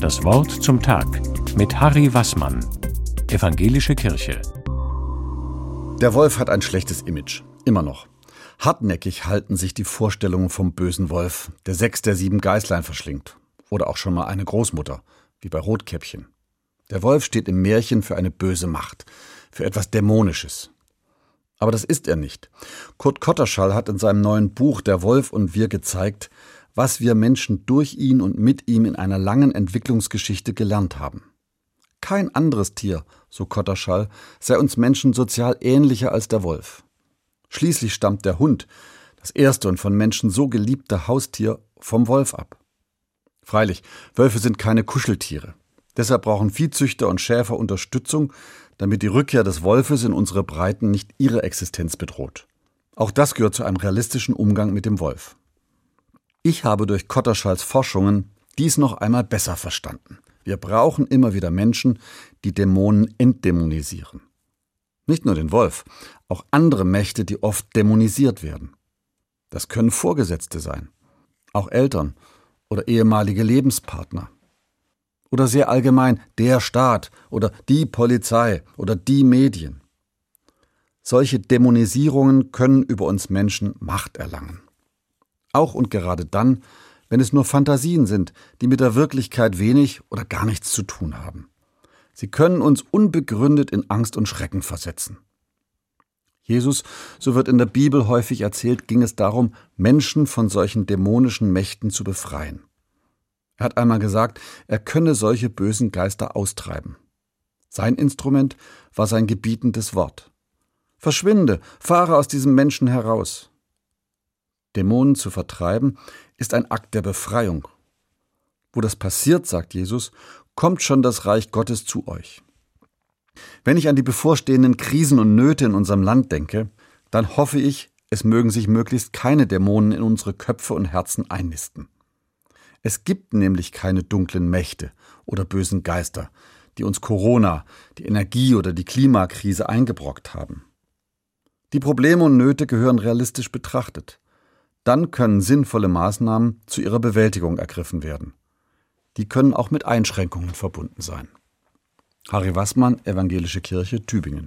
Das Wort zum Tag mit Harry Wassmann, Evangelische Kirche. Der Wolf hat ein schlechtes Image, immer noch. Hartnäckig halten sich die Vorstellungen vom bösen Wolf, der sechs der sieben Geißlein verschlingt. Oder auch schon mal eine Großmutter, wie bei Rotkäppchen. Der Wolf steht im Märchen für eine böse Macht, für etwas Dämonisches. Aber das ist er nicht. Kurt Kotterschall hat in seinem neuen Buch Der Wolf und wir gezeigt, was wir Menschen durch ihn und mit ihm in einer langen Entwicklungsgeschichte gelernt haben. Kein anderes Tier, so Kotterschall, sei uns Menschen sozial ähnlicher als der Wolf. Schließlich stammt der Hund, das erste und von Menschen so geliebte Haustier, vom Wolf ab. Freilich, Wölfe sind keine Kuscheltiere. Deshalb brauchen Viehzüchter und Schäfer Unterstützung, damit die Rückkehr des Wolfes in unsere Breiten nicht ihre Existenz bedroht. Auch das gehört zu einem realistischen Umgang mit dem Wolf. Ich habe durch Kotterschalls Forschungen dies noch einmal besser verstanden. Wir brauchen immer wieder Menschen, die Dämonen entdämonisieren. Nicht nur den Wolf, auch andere Mächte, die oft dämonisiert werden. Das können Vorgesetzte sein, auch Eltern oder ehemalige Lebenspartner. Oder sehr allgemein der Staat oder die Polizei oder die Medien. Solche Dämonisierungen können über uns Menschen Macht erlangen. Auch und gerade dann, wenn es nur Fantasien sind, die mit der Wirklichkeit wenig oder gar nichts zu tun haben. Sie können uns unbegründet in Angst und Schrecken versetzen. Jesus, so wird in der Bibel häufig erzählt, ging es darum, Menschen von solchen dämonischen Mächten zu befreien. Er hat einmal gesagt, er könne solche bösen Geister austreiben. Sein Instrument war sein gebietendes Wort. Verschwinde, fahre aus diesem Menschen heraus. Dämonen zu vertreiben, ist ein Akt der Befreiung. Wo das passiert, sagt Jesus, kommt schon das Reich Gottes zu euch. Wenn ich an die bevorstehenden Krisen und Nöte in unserem Land denke, dann hoffe ich, es mögen sich möglichst keine Dämonen in unsere Köpfe und Herzen einnisten. Es gibt nämlich keine dunklen Mächte oder bösen Geister, die uns Corona, die Energie oder die Klimakrise eingebrockt haben. Die Probleme und Nöte gehören realistisch betrachtet. Dann können sinnvolle Maßnahmen zu ihrer Bewältigung ergriffen werden. Die können auch mit Einschränkungen verbunden sein. Harry Wassmann, Evangelische Kirche, Tübingen.